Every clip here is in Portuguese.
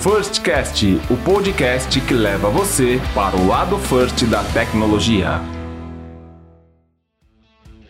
Firstcast, o podcast que leva você para o lado first da tecnologia.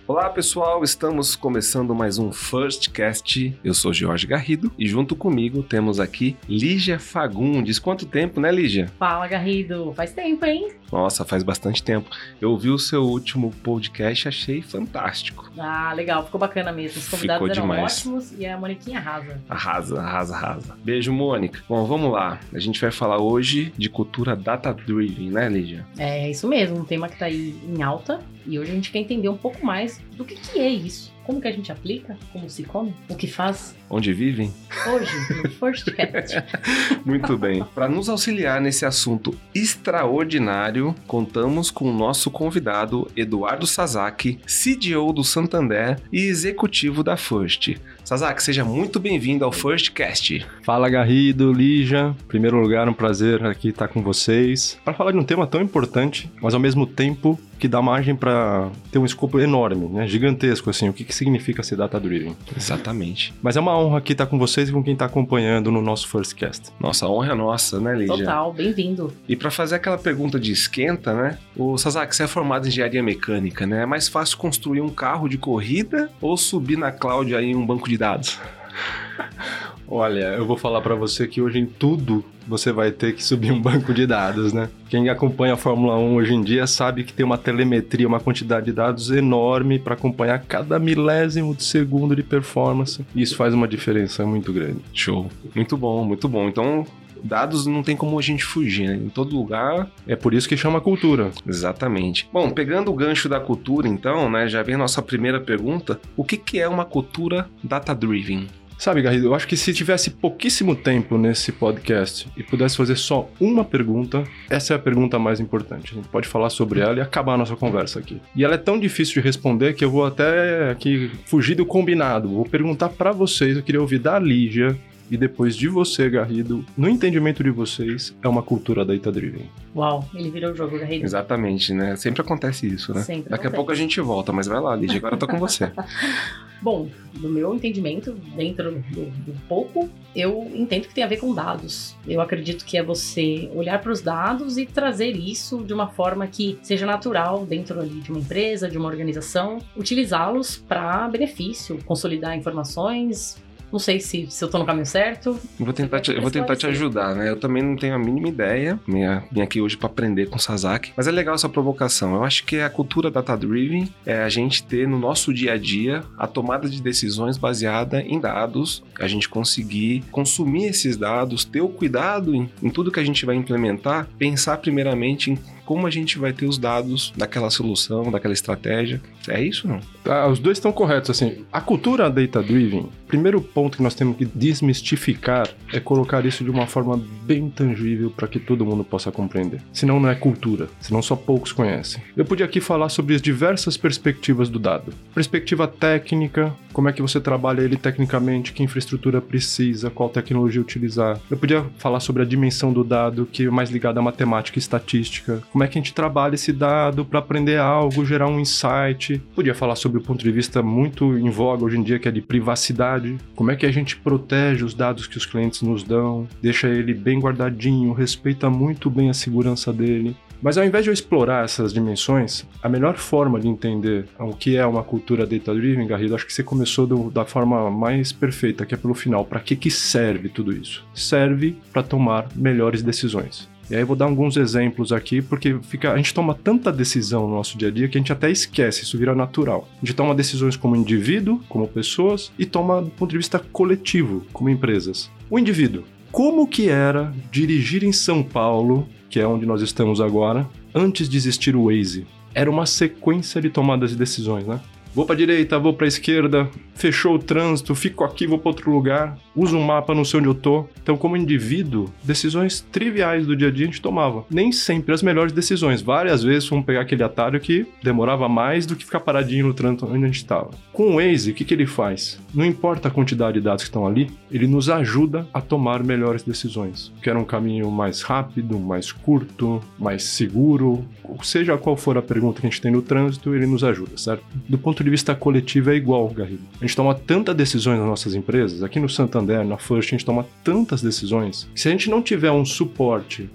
Olá pessoal, estamos começando mais um Firstcast. Eu sou Jorge Garrido e junto comigo temos aqui Lígia Fagundes. Quanto tempo, né, Lígia? Fala, Garrido. Faz tempo, hein? Nossa, faz bastante tempo. Eu ouvi o seu último podcast e achei fantástico. Ah, legal. Ficou bacana mesmo. Os convidados Ficou eram demais. ótimos e a Moniquinha arrasa. Arrasa, arrasa, arrasa. Beijo, Mônica. Bom, vamos lá. A gente vai falar hoje de cultura data-driven, né, Lígia? É, isso mesmo. Um tema que tá aí em alta. E hoje a gente quer entender um pouco mais do que, que é isso. Como que a gente aplica? Como se come? O que faz? Onde vivem? Hoje, no Firstcast. Muito bem. Para nos auxiliar nesse assunto extraordinário, contamos com o nosso convidado Eduardo Sazaki, CDO do Santander e executivo da First. Sazaki, seja muito bem-vindo ao Firstcast. Fala, Garrido, Lígia. Em primeiro lugar, um prazer aqui estar com vocês para falar de um tema tão importante, mas ao mesmo tempo que dá margem para ter um escopo enorme, né? gigantesco, assim, o que, que significa ser data-driven. Exatamente. Mas é uma honra aqui estar com vocês e com quem está acompanhando no nosso First Cast. Nossa, a honra é nossa, né, Lígia? Total, bem-vindo. E para fazer aquela pergunta de esquenta, né? O Sazak, você é formado em engenharia mecânica, né? É mais fácil construir um carro de corrida ou subir na cloud aí um banco de dados? Olha, eu vou falar para você que hoje em tudo você vai ter que subir um banco de dados, né? Quem acompanha a Fórmula 1 hoje em dia sabe que tem uma telemetria, uma quantidade de dados enorme para acompanhar cada milésimo de segundo de performance. E isso faz uma diferença muito grande. Show. Muito bom, muito bom. Então, dados não tem como a gente fugir, né? Em todo lugar. É por isso que chama cultura. Exatamente. Bom, pegando o gancho da cultura, então, né? Já vem a nossa primeira pergunta. O que, que é uma cultura data-driven? Sabe, Garrido, eu acho que se tivesse pouquíssimo tempo nesse podcast e pudesse fazer só uma pergunta, essa é a pergunta mais importante. A gente pode falar sobre ela e acabar a nossa conversa aqui. E ela é tão difícil de responder que eu vou até aqui fugir do combinado. Vou perguntar para vocês, eu queria ouvir da Lígia e depois de você, Garrido, no entendimento de vocês, é uma cultura data-driven. Uau, ele virou o jogo, Garrido. Exatamente, né? Sempre acontece isso, né? Sempre Daqui acontece. a pouco a gente volta, mas vai lá, Lígia, agora eu tô com você. Bom, do meu entendimento, dentro do, do, pouco, eu entendo que tem a ver com dados. Eu acredito que é você olhar para os dados e trazer isso de uma forma que seja natural dentro ali de uma empresa, de uma organização, utilizá-los para benefício, consolidar informações, não sei se, se eu tô no caminho certo. Vou tentar, te, eu vou tentar te ajudar, né? Eu também não tenho a mínima ideia. Minha, vim aqui hoje para aprender com Sasaki. Mas é legal essa provocação. Eu acho que a cultura data-driven é a gente ter no nosso dia a dia a tomada de decisões baseada em dados, a gente conseguir consumir esses dados, ter o cuidado em, em tudo que a gente vai implementar, pensar primeiramente em como a gente vai ter os dados daquela solução, daquela estratégia. É isso não? Ah, os dois estão corretos. Assim, a cultura data-driven, primeiro ponto que nós temos que desmistificar é colocar isso de uma forma bem tangível para que todo mundo possa compreender. Senão não é cultura, senão só poucos conhecem. Eu podia aqui falar sobre as diversas perspectivas do dado. Perspectiva técnica, como é que você trabalha ele tecnicamente, que infraestrutura precisa, qual tecnologia utilizar. Eu podia falar sobre a dimensão do dado, que é mais ligada à matemática e estatística, como é que a gente trabalha esse dado para aprender algo, gerar um insight. Podia falar sobre o ponto de vista muito em voga hoje em dia, que é de privacidade. Como é que a gente protege os dados que os clientes nos dão, deixa ele bem guardadinho, respeita muito bem a segurança dele. Mas ao invés de eu explorar essas dimensões, a melhor forma de entender o que é uma cultura data-driven, Garrido, acho que você começou do, da forma mais perfeita, que é pelo final. Para que, que serve tudo isso? Serve para tomar melhores decisões. E aí eu vou dar alguns exemplos aqui, porque fica, a gente toma tanta decisão no nosso dia a dia que a gente até esquece, isso vira natural. A gente toma decisões como indivíduo, como pessoas, e toma do ponto de vista coletivo, como empresas. O indivíduo. Como que era dirigir em São Paulo, que é onde nós estamos agora, antes de existir o Waze? Era uma sequência de tomadas de decisões, né? Vou para direita, vou para esquerda, fechou o trânsito, fico aqui, vou para outro lugar, uso um mapa, não sei onde eu tô. Então, como indivíduo, decisões triviais do dia a dia a gente tomava. Nem sempre as melhores decisões. Várias vezes fomos pegar aquele atalho que demorava mais do que ficar paradinho no trânsito onde a gente estava. Com o Waze, o que, que ele faz? Não importa a quantidade de dados que estão ali, ele nos ajuda a tomar melhores decisões. Quer um caminho mais rápido, mais curto, mais seguro, seja qual for a pergunta que a gente tem no trânsito, ele nos ajuda, certo? Do ponto ponto de vista coletivo é igual, Garrido. A gente toma tantas decisões nas nossas empresas, aqui no Santander, na First, a gente toma tantas decisões, que se a gente não tiver um suporte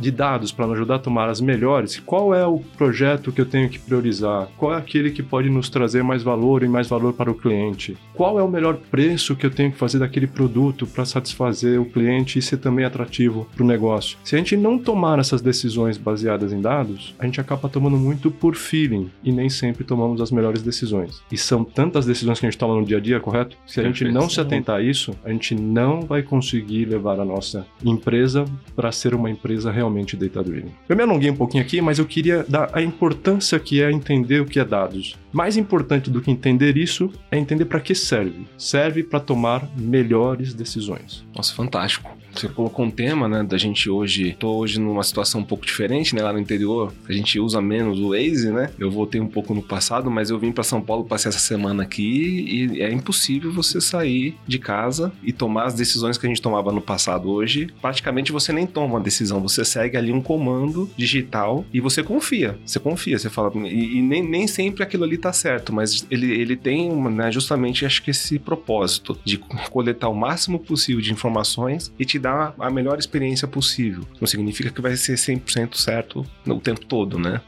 de dados para nos ajudar a tomar as melhores, qual é o projeto que eu tenho que priorizar? Qual é aquele que pode nos trazer mais valor e mais valor para o cliente? Qual é o melhor preço que eu tenho que fazer daquele produto para satisfazer o cliente e ser também atrativo para o negócio? Se a gente não tomar essas decisões baseadas em dados, a gente acaba tomando muito por feeling e nem sempre tomamos as melhores decisões. E são tantas decisões que a gente toma no dia a dia, correto? Se a gente não se atentar a isso, a gente não vai conseguir levar a nossa empresa para ser uma empresa empresa realmente data-driven. Eu me alonguei um pouquinho aqui, mas eu queria dar a importância que é entender o que é dados. Mais importante do que entender isso é entender para que serve. Serve para tomar melhores decisões. Nossa, fantástico. Você colocou um tema, né, da gente hoje, tô hoje numa situação um pouco diferente, né, lá no interior, a gente usa menos o Waze, né? Eu voltei um pouco no passado, mas eu vim para São Paulo, passei essa semana aqui e é impossível você sair de casa e tomar as decisões que a gente tomava no passado. Hoje, praticamente você nem toma uma decisão, você segue ali um comando digital e você confia. Você confia, você fala, e, e nem, nem sempre aquilo ali tá certo, mas ele, ele tem né, justamente acho que esse propósito de coletar o máximo possível de informações e te dar a melhor experiência possível. Não significa que vai ser 100% certo o tempo todo, né?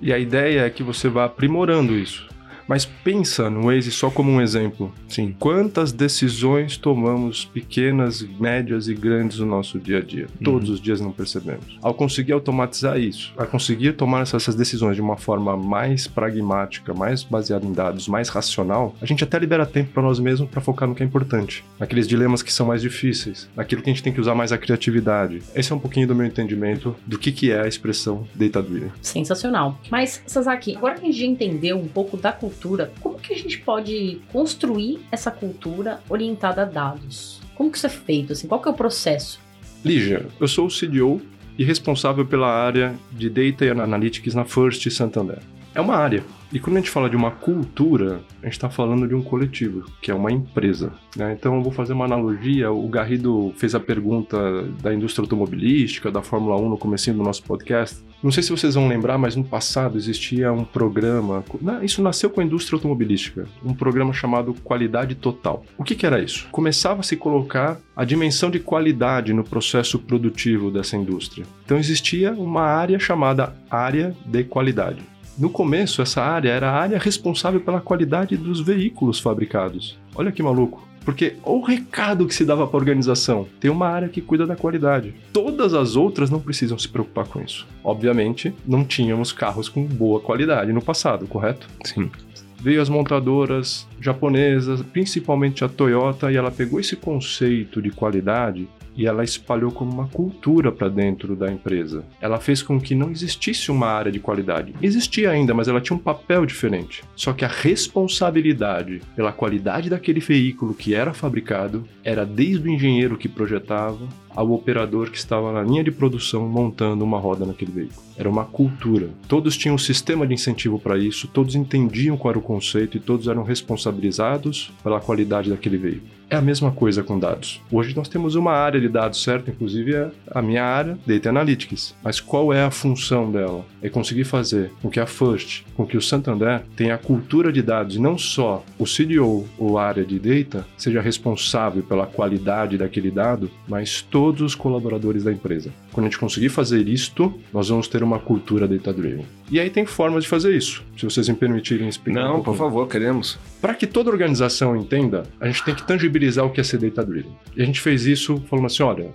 E a ideia é que você vá aprimorando isso. Mas pensa no Waze só como um exemplo. Sim. Quantas decisões tomamos pequenas, médias e grandes no nosso dia a dia? Uhum. Todos os dias não percebemos. Ao conseguir automatizar isso, a conseguir tomar essas decisões de uma forma mais pragmática, mais baseada em dados, mais racional, a gente até libera tempo para nós mesmos para focar no que é importante, naqueles dilemas que são mais difíceis, naquilo que a gente tem que usar mais a criatividade. Esse é um pouquinho do meu entendimento do que, que é a expressão data-driven. Sensacional. Mas, Sasaki, agora que a gente já entendeu um pouco da cultura cultura, como que a gente pode construir essa cultura orientada a dados? Como que isso é feito? Assim, qual que é o processo? Lígia, eu sou o CDO e responsável pela área de Data Analytics na First Santander. É uma área. E quando a gente fala de uma cultura, a gente está falando de um coletivo, que é uma empresa. Né? Então eu vou fazer uma analogia. O Garrido fez a pergunta da indústria automobilística, da Fórmula 1 no começo do nosso podcast. Não sei se vocês vão lembrar, mas no passado existia um programa. Isso nasceu com a indústria automobilística, um programa chamado Qualidade Total. O que, que era isso? Começava a se colocar a dimensão de qualidade no processo produtivo dessa indústria. Então existia uma área chamada área de qualidade. No começo, essa área era a área responsável pela qualidade dos veículos fabricados. Olha que maluco. Porque o recado que se dava para a organização, tem uma área que cuida da qualidade. Todas as outras não precisam se preocupar com isso. Obviamente, não tínhamos carros com boa qualidade no passado, correto? Sim. Veio as montadoras japonesas, principalmente a Toyota, e ela pegou esse conceito de qualidade e ela espalhou como uma cultura para dentro da empresa. Ela fez com que não existisse uma área de qualidade. Existia ainda, mas ela tinha um papel diferente. Só que a responsabilidade pela qualidade daquele veículo que era fabricado era desde o engenheiro que projetava ao operador que estava na linha de produção montando uma roda naquele veículo. Era uma cultura. Todos tinham um sistema de incentivo para isso, todos entendiam qual era o conceito e todos eram responsabilizados pela qualidade daquele veículo. É a mesma coisa com dados. Hoje nós temos uma área de dados, certo? Inclusive é a minha área, Data Analytics. Mas qual é a função dela? É conseguir fazer com que a First, com que o Santander tenha a cultura de dados e não só o CDO ou a área de data seja responsável pela qualidade daquele dado, mas todos os colaboradores da empresa. Quando a gente conseguir fazer isto, nós vamos ter uma cultura data-driven. E aí tem formas de fazer isso, se vocês me permitirem explicar. Não, um por favor, queremos. Para que toda organização entenda, a gente tem que tangibilizar o que é ser data-driven. E a gente fez isso falando assim, olha,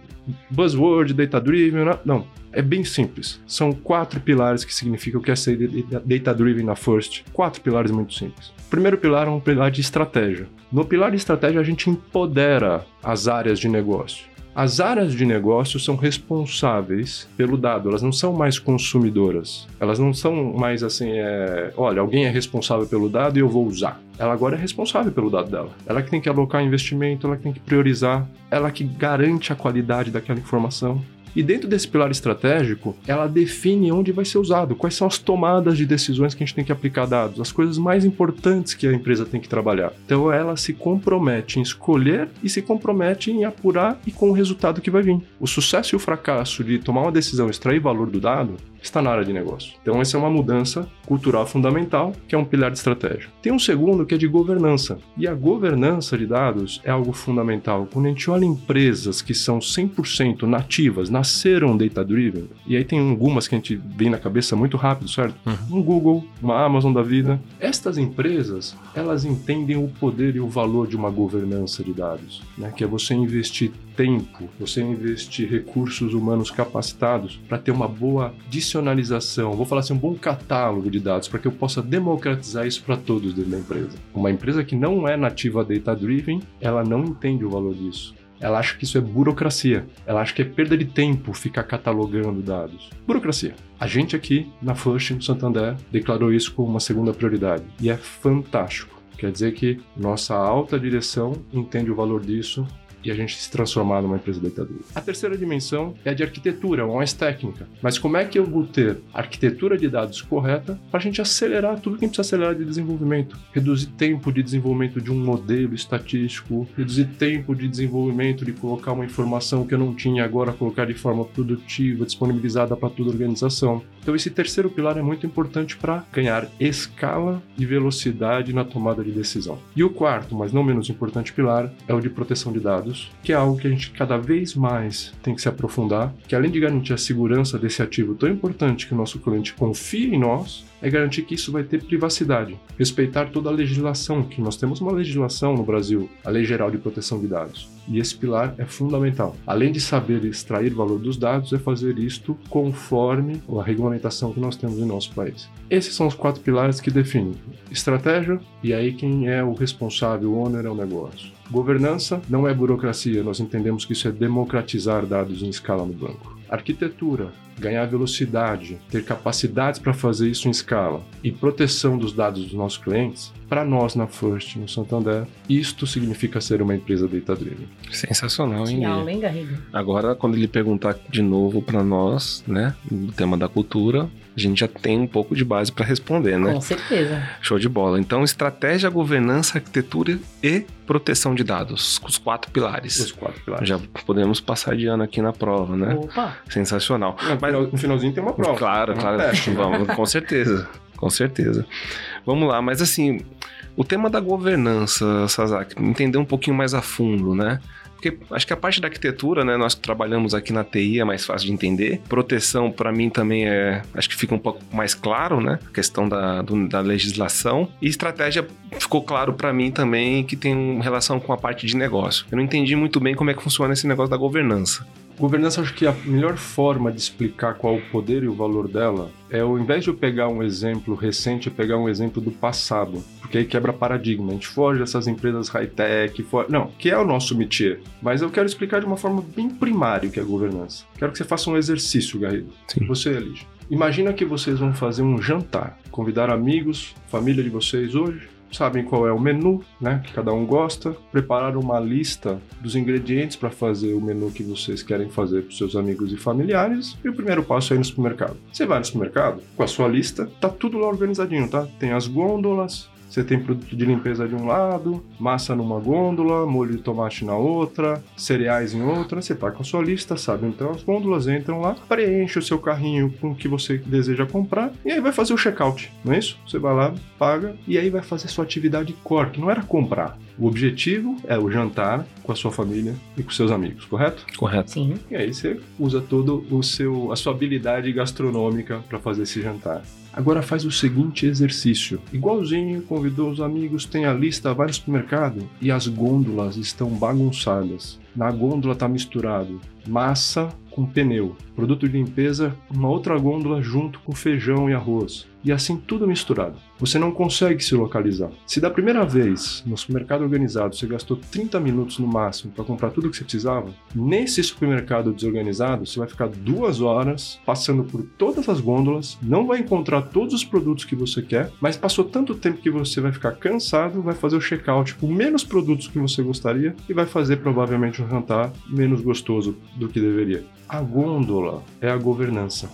buzzword, data-driven, não. É bem simples. São quatro pilares que significam o que é ser data-driven na First. Quatro pilares muito simples. O primeiro pilar é um pilar de estratégia. No pilar de estratégia, a gente empodera as áreas de negócio. As áreas de negócio são responsáveis pelo dado, elas não são mais consumidoras. Elas não são mais assim, é, olha, alguém é responsável pelo dado e eu vou usar. Ela agora é responsável pelo dado dela. Ela que tem que alocar investimento, ela que tem que priorizar, ela que garante a qualidade daquela informação. E dentro desse pilar estratégico, ela define onde vai ser usado, quais são as tomadas de decisões que a gente tem que aplicar dados, as coisas mais importantes que a empresa tem que trabalhar. Então ela se compromete em escolher e se compromete em apurar e com o resultado que vai vir. O sucesso e o fracasso de tomar uma decisão, extrair valor do dado, está na área de negócio. Então, essa é uma mudança cultural fundamental, que é um pilar de estratégia. Tem um segundo que é de governança. E a governança de dados é algo fundamental. Quando a gente olha empresas que são 100% nativas, nasceram data-driven, e aí tem algumas que a gente vem na cabeça muito rápido, certo? Uhum. Um Google, uma Amazon da vida. Estas empresas, elas entendem o poder e o valor de uma governança de dados, né? que é você investir tempo, você investir recursos humanos capacitados para ter uma boa dicionalização, vou falar assim, um bom catálogo de dados para que eu possa democratizar isso para todos dentro da empresa. Uma empresa que não é nativa data-driven, ela não entende o valor disso. Ela acha que isso é burocracia. Ela acha que é perda de tempo ficar catalogando dados. Burocracia. A gente aqui na First, no Santander, declarou isso como uma segunda prioridade. E é fantástico. Quer dizer que nossa alta direção entende o valor disso e a gente se transformar numa empresa deitadura. A terceira dimensão é a de arquitetura, ou mais técnica. Mas como é que eu vou ter arquitetura de dados correta para a gente acelerar tudo que a gente precisa acelerar de desenvolvimento? Reduzir tempo de desenvolvimento de um modelo estatístico, reduzir tempo de desenvolvimento de colocar uma informação que eu não tinha agora, colocar de forma produtiva, disponibilizada para toda a organização. Então esse terceiro pilar é muito importante para ganhar escala e velocidade na tomada de decisão. E o quarto, mas não menos importante pilar, é o de proteção de dados dados, que é algo que a gente cada vez mais tem que se aprofundar, que além de garantir a segurança desse ativo tão importante que o nosso cliente confie em nós, é garantir que isso vai ter privacidade, respeitar toda a legislação, que nós temos uma legislação no Brasil, a Lei Geral de Proteção de Dados. E esse pilar é fundamental. Além de saber extrair valor dos dados, é fazer isto conforme a regulamentação que nós temos em nosso país. Esses são os quatro pilares que definem estratégia, e aí quem é o responsável, o owner é o negócio. Governança não é burocracia, nós entendemos que isso é democratizar dados em escala no banco. Arquitetura, ganhar velocidade, ter capacidades para fazer isso em escala e proteção dos dados dos nossos clientes, para nós na First, no Santander, isto significa ser uma empresa data-driven. Sensacional, hein? Aula, hein, Garrido? Agora, quando ele perguntar de novo para nós, né, o tema da cultura, a gente já tem um pouco de base para responder, né? Com certeza. Show de bola. Então, estratégia, governança, arquitetura e proteção de dados, os quatro pilares. Os quatro pilares. Já podemos passar de ano aqui na prova, né? Opa! Sensacional. Mas no finalzinho tem uma prova. Claro, claro. Vamos, com certeza. Com certeza. Vamos lá, mas assim, o tema da governança, Sasaki, entender um pouquinho mais a fundo, né? Porque acho que a parte da arquitetura, né, nós trabalhamos aqui na TI é mais fácil de entender. Proteção, para mim, também é. Acho que fica um pouco mais claro, né? A questão da, do, da legislação. E estratégia ficou claro para mim também que tem relação com a parte de negócio. Eu não entendi muito bem como é que funciona esse negócio da governança. Governança, acho que a melhor forma de explicar qual o poder e o valor dela é, ao invés de eu pegar um exemplo recente, eu pegar um exemplo do passado, porque aí quebra paradigma. A gente foge dessas empresas high-tech, não, que é o nosso métier. Mas eu quero explicar de uma forma bem primária o que é governança. Quero que você faça um exercício, Garrido. Sim. Você, Elige. Imagina que vocês vão fazer um jantar, convidar amigos, família de vocês hoje, sabem qual é o menu, né, que cada um gosta, prepararam uma lista dos ingredientes para fazer o menu que vocês querem fazer para seus amigos e familiares, e o primeiro passo é ir no supermercado. Você vai no supermercado com a sua lista, tá tudo lá organizadinho, tá? Tem as gôndolas, você tem produto de limpeza de um lado, massa numa gôndola, molho de tomate na outra, cereais em outra. Você tá com a sua lista, sabe? Então as gôndolas entram lá, preenche o seu carrinho com o que você deseja comprar e aí vai fazer o checkout, não é isso? Você vai lá, paga e aí vai fazer sua atividade core, que não era comprar. O objetivo é o jantar com a sua família e com seus amigos, correto? Correto. Sim. E aí você usa todo o seu a sua habilidade gastronômica para fazer esse jantar. Agora faz o seguinte exercício. Igualzinho, convidou os amigos, tem a lista, vai no supermercado e as gôndolas estão bagunçadas. Na gôndola está misturado massa com pneu, produto de limpeza, uma outra gôndola junto com feijão e arroz. E assim tudo misturado. Você não consegue se localizar. Se da primeira vez no supermercado organizado você gastou 30 minutos no máximo para comprar tudo o que você precisava, nesse supermercado desorganizado você vai ficar duas horas passando por todas as gôndolas, não vai encontrar todos os produtos que você quer, mas passou tanto tempo que você vai ficar cansado, vai fazer o checkout com menos produtos que você gostaria e vai fazer provavelmente um jantar menos gostoso do que deveria. A gôndola é a governança.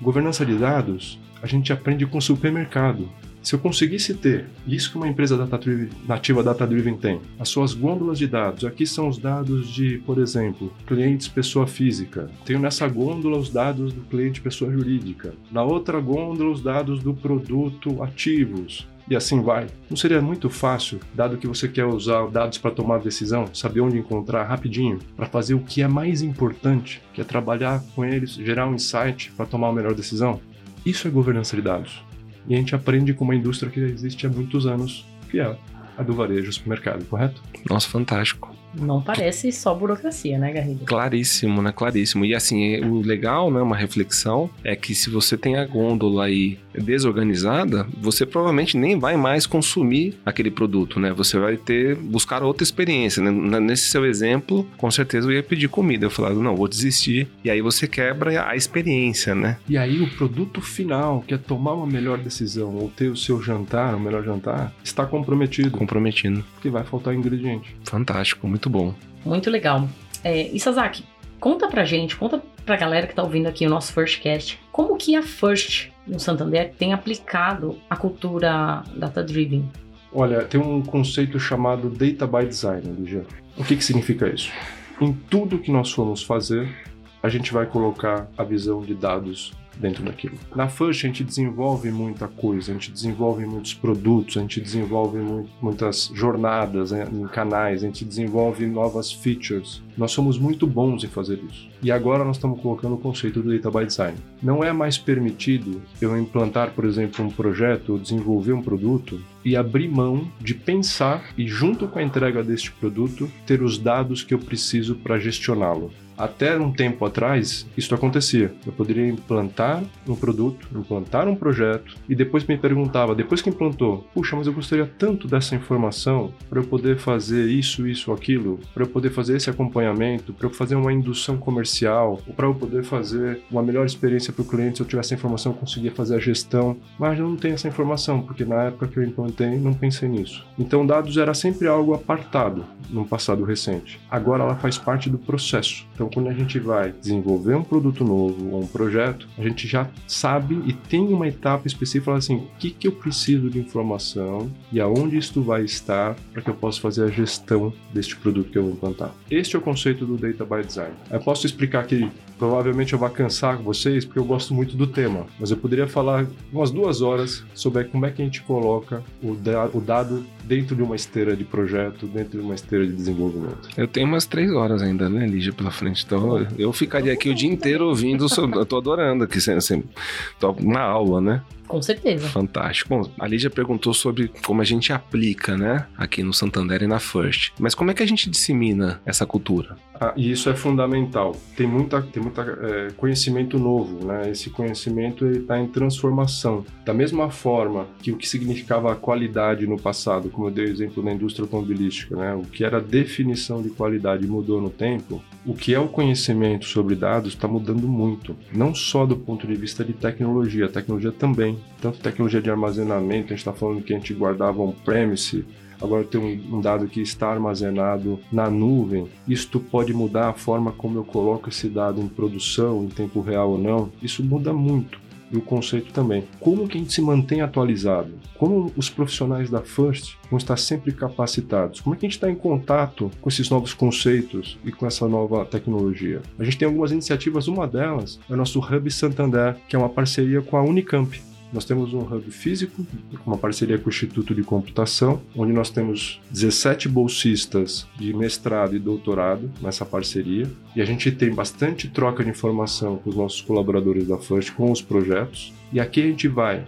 Governança de dados, a gente aprende com supermercado. Se eu conseguisse ter isso que uma empresa data nativa data-driven tem, as suas gôndolas de dados, aqui são os dados de, por exemplo, clientes pessoa física. Tenho nessa gôndola os dados do cliente pessoa jurídica. Na outra gôndola os dados do produto ativos e assim vai. Não seria muito fácil, dado que você quer usar dados para tomar decisão, saber onde encontrar rapidinho, para fazer o que é mais importante, que é trabalhar com eles, gerar um insight para tomar a melhor decisão? Isso é governança de dados. E a gente aprende com uma indústria que existe há muitos anos, que é a do varejo supermercado, correto? Nossa, fantástico. Não parece só burocracia, né, Garrido? Claríssimo, né? Claríssimo. E assim, o legal, né, uma reflexão, é que se você tem a gôndola aí desorganizada, você provavelmente nem vai mais consumir aquele produto, né? Você vai ter, buscar outra experiência, né? Nesse seu exemplo, com certeza eu ia pedir comida. Eu falava, não, vou desistir. E aí você quebra a experiência, né? E aí o produto final, que é tomar uma melhor decisão ou ter o seu jantar, o melhor jantar, está comprometido. Comprometido. Porque vai faltar ingrediente. Fantástico, muito bom. Muito legal. É, Isazaki, conta pra gente, conta pra galera que tá ouvindo aqui o nosso First Cast, como que a First no Santander tem aplicado a cultura data-driven? Olha, tem um conceito chamado Data by Design, Lígia. O que, que significa isso? Em tudo que nós formos fazer, a gente vai colocar a visão de dados dentro daquilo. Na First a gente desenvolve muita coisa, a gente desenvolve muitos produtos, a gente desenvolve mu muitas jornadas né, em canais, a gente desenvolve novas features. Nós somos muito bons em fazer isso. E agora nós estamos colocando o conceito do Data by Design. Não é mais permitido eu implantar, por exemplo, um projeto ou desenvolver um produto e abrir mão de pensar e, junto com a entrega deste produto, ter os dados que eu preciso para gestioná-lo. Até um tempo atrás, isso acontecia. Eu poderia implantar um produto, implantar um projeto e depois me perguntava, depois que implantou, puxa, mas eu gostaria tanto dessa informação para eu poder fazer isso, isso, aquilo, para eu poder fazer esse acompanhamento, para eu fazer uma indução comercial, ou para eu poder fazer uma melhor experiência para o cliente. Se eu tivesse essa informação, eu conseguia fazer a gestão, mas eu não tenho essa informação porque na época que eu implantei, não pensei nisso. Então, dados era sempre algo apartado no passado recente. Agora ela faz parte do processo. Então, quando a gente vai desenvolver um produto novo ou um projeto, a gente já sabe e tem uma etapa específica assim, o que, que eu preciso de informação e aonde isto vai estar para que eu possa fazer a gestão deste produto que eu vou implantar. Este é o conceito do Data by Design. Eu posso explicar aqui Provavelmente eu vou cansar vocês porque eu gosto muito do tema, mas eu poderia falar umas duas horas sobre como é que a gente coloca o, da, o dado dentro de uma esteira de projeto, dentro de uma esteira de desenvolvimento. Eu tenho umas três horas ainda, né, Lígia, pela frente. Então eu ficaria aqui o dia inteiro ouvindo. Eu tô adorando aqui, assim, tô na aula, né? Com certeza. Fantástico. Bom, a Lídia perguntou sobre como a gente aplica, né, aqui no Santander e na First. Mas como é que a gente dissemina essa cultura? Ah, e isso é fundamental. Tem muita, tem muita é, conhecimento novo, né? Esse conhecimento está em transformação. Da mesma forma que o que significava qualidade no passado, como eu dei o exemplo na indústria automobilística, né? O que era definição de qualidade mudou no tempo. O que é o conhecimento sobre dados está mudando muito. Não só do ponto de vista de tecnologia, tecnologia também. Tanto tecnologia de armazenamento, a gente está falando que a gente guardava on-premise agora tem um, dado que está armazenado na nuvem. Isto pode mudar a forma como eu coloco esse dado em produção, em tempo real ou não. Isso muda muito. E o conceito também. Como que a gente se mantém atualizado? Como os profissionais da First vão estar sempre capacitados? Como é que a gente está em contato com esses novos conceitos e com essa nova tecnologia? A gente tem algumas iniciativas, uma delas é o nosso Hub Santander, que é uma parceria com a Unicamp. Nós temos um hub físico, uma parceria com o Instituto de Computação, onde nós temos 17 bolsistas de mestrado e doutorado nessa parceria. E a gente tem bastante troca de informação com os nossos colaboradores da FIRST, com os projetos. E aqui a gente vai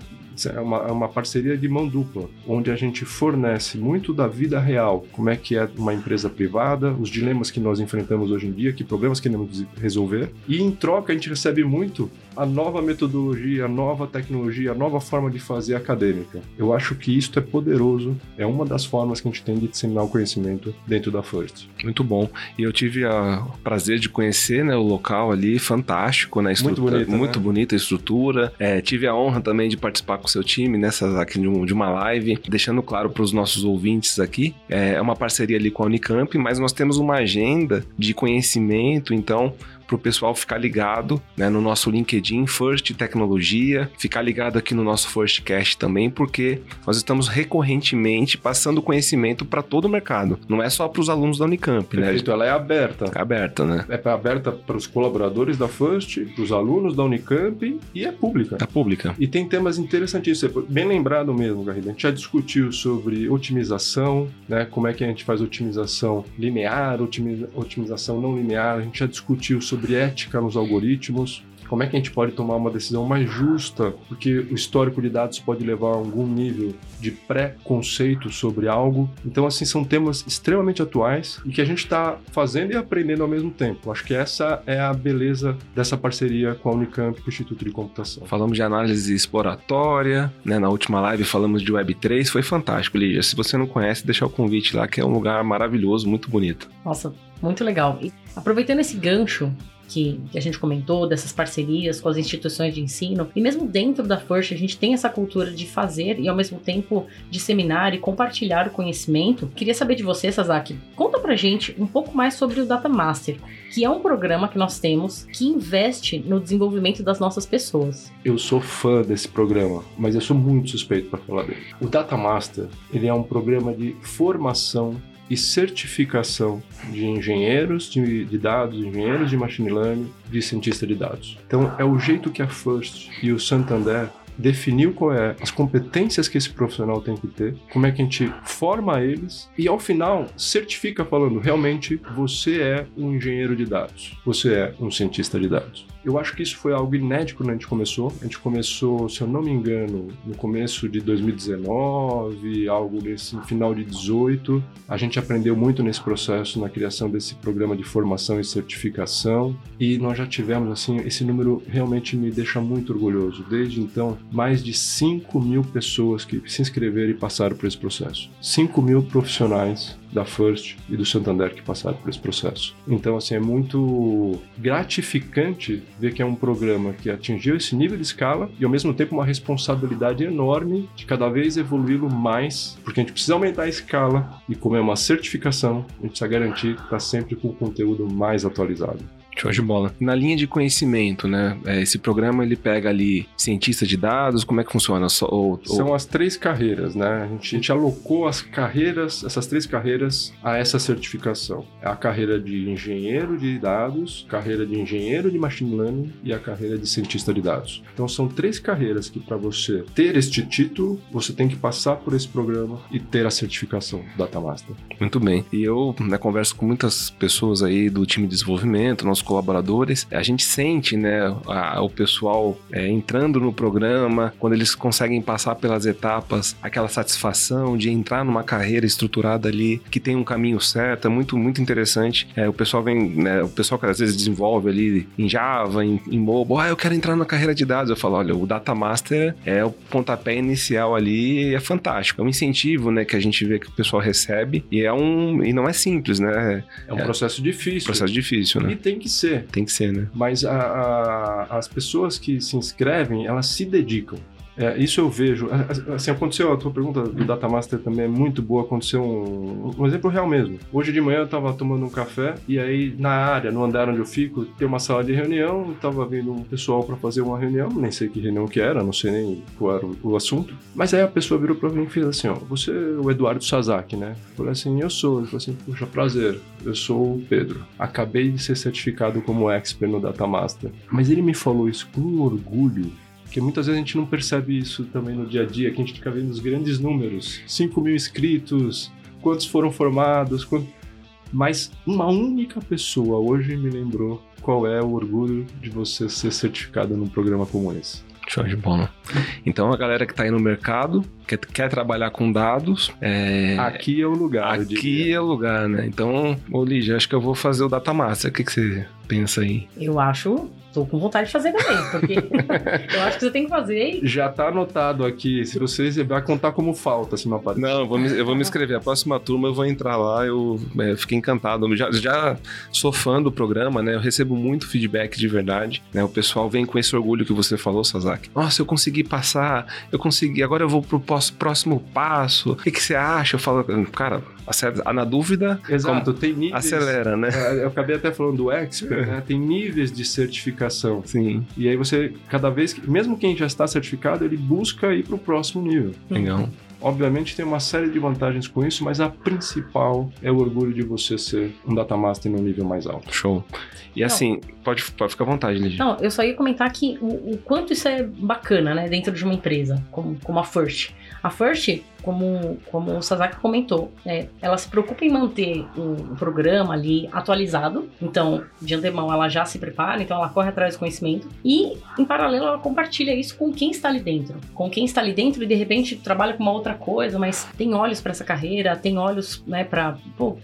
é uma, é uma parceria de mão dupla, onde a gente fornece muito da vida real, como é que é uma empresa privada, os dilemas que nós enfrentamos hoje em dia, que problemas queremos resolver, e em troca a gente recebe muito a nova metodologia, a nova tecnologia, a nova forma de fazer acadêmica. Eu acho que isto é poderoso, é uma das formas que a gente tem de disseminar o conhecimento dentro da First. Muito bom. E eu tive o prazer de conhecer né, o local ali, fantástico, né? Muito bonita, muito né? bonita a estrutura. É, tive a honra também de participar com o seu time nessa aqui de, um, de uma live, deixando claro para os nossos ouvintes aqui, é, é uma parceria ali com a Unicamp, mas nós temos uma agenda de conhecimento, então pro pessoal ficar ligado, né, no nosso LinkedIn First Tecnologia, ficar ligado aqui no nosso First Cast também, porque nós estamos recorrentemente passando conhecimento para todo o mercado. Não é só para os alunos da Unicamp, né? Perfeito, ela é aberta. É aberta, né? É aberta para os colaboradores da First, para os alunos da Unicamp e é pública. É pública. E tem temas interessantíssimos. Bem lembrado mesmo, Garrido. A gente já discutiu sobre otimização, né? Como é que a gente faz otimização linear, otimização não linear. A gente já discutiu sobre ética nos algoritmos como é que a gente pode tomar uma decisão mais justa, porque o histórico de dados pode levar a algum nível de pré-conceito sobre algo. Então, assim, são temas extremamente atuais e que a gente está fazendo e aprendendo ao mesmo tempo. Acho que essa é a beleza dessa parceria com a Unicamp e com o Instituto de Computação. Falamos de análise exploratória, né? Na última live falamos de Web3, foi fantástico, Lígia. Se você não conhece, deixa o convite lá, que é um lugar maravilhoso, muito bonito. Nossa, muito legal. E aproveitando esse gancho, que, que, a gente comentou, dessas parcerias com as instituições de ensino. E mesmo dentro da FIRST, a gente tem essa cultura de fazer e ao mesmo tempo disseminar e compartilhar o conhecimento. Queria saber de você, Sasaki, conta pra gente um pouco mais sobre o Data Master, que é um programa que nós temos que investe no desenvolvimento das nossas pessoas. Eu sou fã desse programa, mas eu sou muito suspeito para falar dele. O Data Master, ele é um programa de formação e certificação de engenheiros de, de, dados, engenheiros de machine learning, de cientista de dados. Então, é o jeito que a First e o Santander definiu qual é as competências que esse profissional tem que ter, como é que a gente forma eles e ao final certifica falando realmente você é um engenheiro de dados, você é um cientista de dados. Eu acho que isso foi algo inédito quando a gente começou. A gente começou, se eu não me engano, no começo de 2019, algo nesse final de 18. A gente aprendeu muito nesse processo, na criação desse programa de formação e certificação. E nós já tivemos, assim, esse número realmente me deixa muito orgulhoso. Desde então, mais de 5 mil pessoas que se inscreveram e passaram por esse processo. 5 mil profissionais da First e do Santander que passaram por esse processo. Então, assim, é muito gratificante ver que é um programa que atingiu esse nível de escala e, ao mesmo tempo, uma responsabilidade enorme de cada vez evoluí-lo mais, porque a gente precisa aumentar a escala e, como é uma certificação, a gente precisa garantir que está sempre com o conteúdo mais atualizado. Show de bola. Na linha de conhecimento, né? É, esse programa ele pega ali cientista de dados, como é que funciona? Ou, ou... São as três carreiras, né? A gente, a gente, alocou as carreiras, essas três carreiras, a essa certificação. É a carreira de engenheiro de dados, carreira de engenheiro de machine learning e a carreira de cientista de dados. Então são três carreiras que para você ter este título, você tem que passar por esse programa e ter a certificação Data Master. Muito bem. E eu né, converso com muitas pessoas aí do time de desenvolvimento, nosso colaboradores, a gente sente, né, a, o pessoal é, entrando no programa, quando eles conseguem passar pelas etapas, aquela satisfação de entrar numa carreira estruturada ali, que tem um caminho certo, é muito, muito interessante. É, o pessoal vem, né, o pessoal que às vezes desenvolve ali em Java, em, em mobile, ah, eu quero entrar na carreira de dados. Eu falo, olha, o Data Master é o pontapé inicial ali, é fantástico. É um incentivo, né, que a gente vê que o pessoal recebe e é um, e não é simples, né? É um é, processo difícil. Processo difícil, né? E tem que ser. Tem que ser, né? Mas a, a, as pessoas que se inscrevem, elas se dedicam. É, isso eu vejo. Assim, aconteceu, a tua pergunta do Data Master também é muito boa. Aconteceu um, um exemplo real mesmo. Hoje de manhã eu estava tomando um café e aí na área, no andar onde eu fico, tem uma sala de reunião. Tava vindo um pessoal para fazer uma reunião, nem sei que reunião que era, não sei nem qual era o, o assunto. Mas aí a pessoa virou para mim e fez assim: Ó, você é o Eduardo Sasaki, né? Eu falei assim: Eu sou. Ele falou assim: Puxa, prazer, eu sou o Pedro. Acabei de ser certificado como expert no Data Master. Mas ele me falou isso com orgulho porque muitas vezes a gente não percebe isso também no dia a dia, que a gente fica vendo os grandes números. 5 mil inscritos, quantos foram formados, quantos... mas uma única pessoa hoje me lembrou qual é o orgulho de você ser certificado num programa como esse. Show de bola. Então a galera que está aí no mercado, quer, quer trabalhar com dados. É... Aqui é o lugar. Aqui é o lugar, né? Então, ô Lígia, acho que eu vou fazer o Data Master. O que, que você pensa aí? Eu acho Tô com vontade de fazer também, porque eu acho que você tem que fazer. Já tá anotado aqui. Se vocês vai contar como falta, se não aparecer. Não, eu vou, me, eu vou me inscrever. A próxima turma eu vou entrar lá. Eu é, fiquei encantado. Já, já sou fã do programa, né? Eu recebo muito feedback de verdade. Né? O pessoal vem com esse orgulho que você falou, Sasaki. Nossa, eu consegui passar, eu consegui. Agora eu vou pro próximo passo. O que, que você acha? Eu falo, cara, acerta, na dúvida, Exato, tem níveis. Acelera, né? É, eu acabei até falando do expert. Né? Tem níveis de certificação. Sim. E aí você, cada vez que, mesmo quem já está certificado, ele busca ir para o próximo nível. Legal. Obviamente tem uma série de vantagens com isso, mas a principal é o orgulho de você ser um data master no nível mais alto. Show. E Não. assim, pode, pode ficar à vontade, Ligia. Não, eu só ia comentar que o, o quanto isso é bacana, né, dentro de uma empresa, como, como a First. A First, como, como o Sasaki comentou, né, ela se preocupa em manter o, programa ali atualizado. Então, de antemão, ela já se prepara, então ela corre atrás do conhecimento. E, em paralelo, ela compartilha isso com quem está ali dentro. Com quem está ali dentro e, de repente, trabalha com uma outra coisa, mas tem olhos para essa carreira, tem olhos, né, para,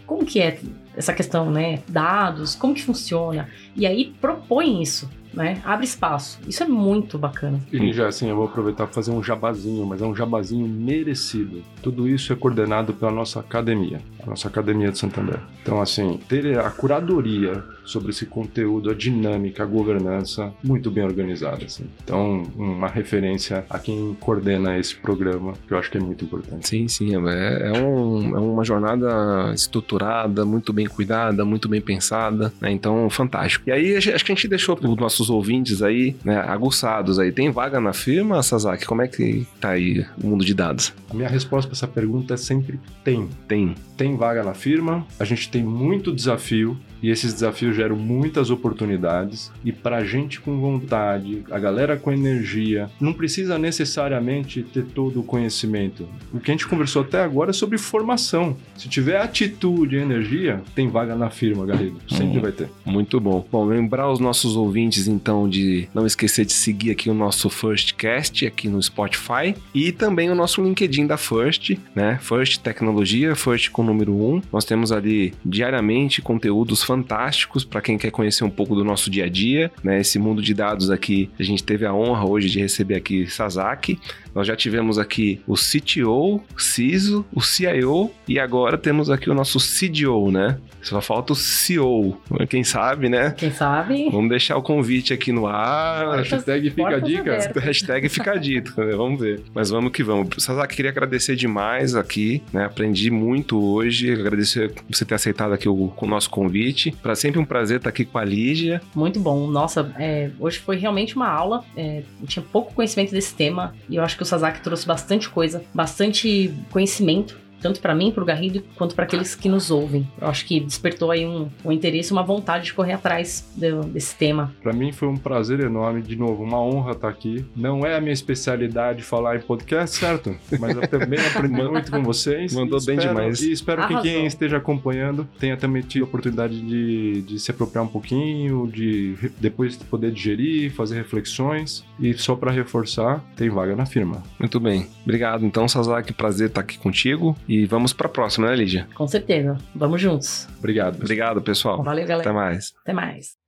como que é essa questão, né, dados, como que funciona. E aí propõe isso, né? Abre espaço. Isso é muito bacana. E já assim, eu vou aproveitar para fazer um jabazinho, mas é um jabazinho merecido. Tudo isso é coordenado pela nossa academia, a nossa academia de Santander. Então, assim, ter a curadoria sobre esse conteúdo, a dinâmica, a governança, muito bem organizada. Assim. Então, uma referência a quem coordena esse programa, que eu acho que é muito importante. Sim, sim. É, é, um, é uma jornada estruturada, muito bem cuidada, muito bem pensada, né? Então, fantástico. E aí, acho que a gente deixou para os nossos ouvintes aí, né, aguçados aí. Tem vaga na firma, Sasaki? Como é que tá aí o mundo de dados? A minha resposta para essa pergunta é sempre tem. Tem. Tem vaga na firma, a gente tem muito desafio, e esses desafios geram muitas oportunidades. E para gente com vontade, a galera com energia, não precisa necessariamente ter todo o conhecimento. O que a gente conversou até agora é sobre formação. Se tiver atitude e energia, tem vaga na firma, Garrido. Sempre Hum. vai ter. Muito bom. Bom, lembrar os nossos ouvintes, então, de não esquecer de seguir aqui o nosso Firstcast aqui no Spotify e também o nosso LinkedIn da First, né? First Tecnologia, First com o número 1. Nós temos ali diariamente conteúdos fantásticos para quem quer conhecer um pouco do nosso dia a dia, né? Esse mundo de dados aqui, a gente teve a honra hoje de receber aqui Sasaki. Nós já tivemos aqui o CTO, CISO, o CIO e agora temos aqui o nosso CDO, né? Só falta o CEO. Quem sabe, né? Quem sabe? Vamos deixar o convite aqui no ar. Portas- Hashtag fica a dica. abertas. Hashtag fica dito, né? Vamos ver. Mas vamos que vamos. Sasaki, queria agradecer demais aqui, né? Aprendi muito hoje. Agradecer você ter aceitado aqui o, o nosso convite. Para sempre um prazer estar aqui com a Lígia. Muito bom. Nossa, é, hoje foi realmente uma aula. É, eu tinha pouco conhecimento desse tema e eu acho que o Sasaki trouxe bastante coisa, bastante conhecimento. Tanto para mim, para o Garrido, quanto para aqueles que nos ouvem. Eu acho que despertou aí um, um interesse, uma vontade de correr atrás do- desse tema. Para mim foi um prazer enorme, de novo, uma honra estar aqui. Não é a minha especialidade falar em podcast, certo? Mas eu também aprendi muito com vocês. Mandou E bem espero- demais. E espero que Arrasou. quem esteja acompanhando tenha também tido a oportunidade de, de se apropriar um pouquinho, de depois poder digerir, fazer reflexões. E só para reforçar, tem vaga na firma. Muito bem. Obrigado. Então, Sasaki, prazer estar aqui contigo. E vamos para a próxima, né, Lígia? Com certeza. Vamos juntos. Obrigado. Obrigado, pessoal. Valeu, galera. Até mais. Até mais.